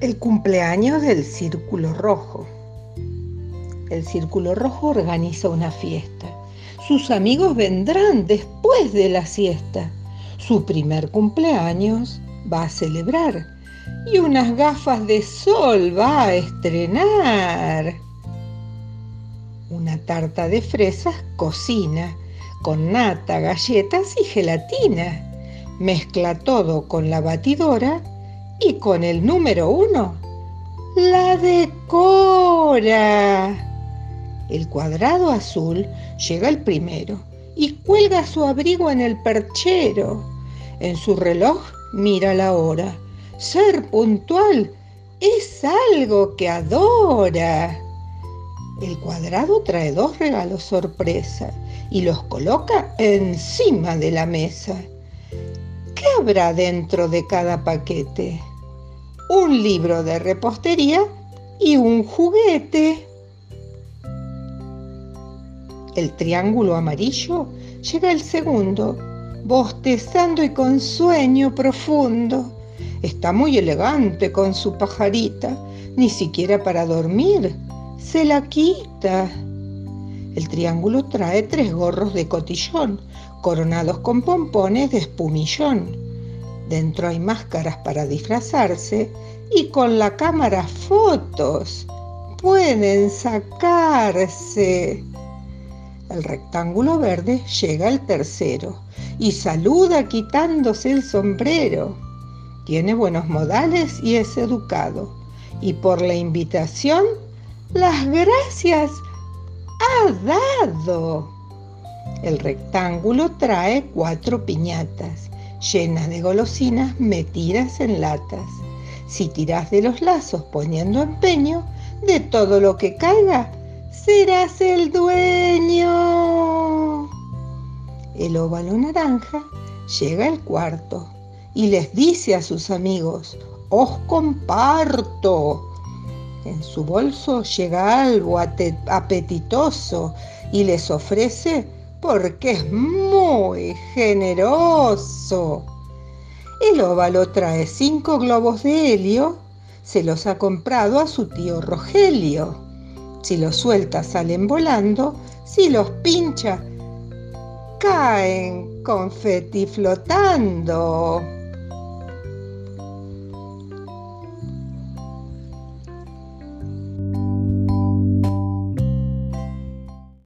El cumpleaños del Círculo Rojo. El Círculo Rojo organiza una fiesta. Sus amigos vendrán después de la siesta. Su primer cumpleaños va a celebrar y unas gafas de sol va a estrenar. Una tarta de fresas cocina con nata, galletas y gelatina. Mezcla todo con la batidora y con el número uno la decora. El cuadrado azul llega el primero y cuelga su abrigo en el perchero. En su reloj mira la hora. Ser puntual es algo que adora. El cuadrado trae dos regalos sorpresa y los coloca encima de la mesa. ¿Qué habrá dentro de cada paquete? Un libro de repostería y un juguete. El triángulo amarillo llega el segundo, bostezando y con sueño profundo. Está muy elegante con su pajarita, ni siquiera para dormir se la quita. El triángulo trae tres gorros de cotillón, coronados con pompones de espumillón. Dentro hay máscaras para disfrazarse y con la cámara fotos pueden sacarse. El rectángulo verde llega al tercero y saluda quitándose el sombrero. Tiene buenos modales y es educado. Y por la invitación, las gracias ha dado. El rectángulo trae cuatro piñatas llenas de golosinas metidas en latas. Si tiras de los lazos poniendo empeño, de todo lo que caiga, serás el dueño. El óvalo naranja llega al cuarto y les dice a sus amigos, os comparto en su bolso llega algo apetitoso y les ofrece porque es muy generoso. El óvalo trae cinco globos de helio, se los ha comprado a su tío Rogelio. Si los suelta salen volando, si los pincha caen confeti flotando.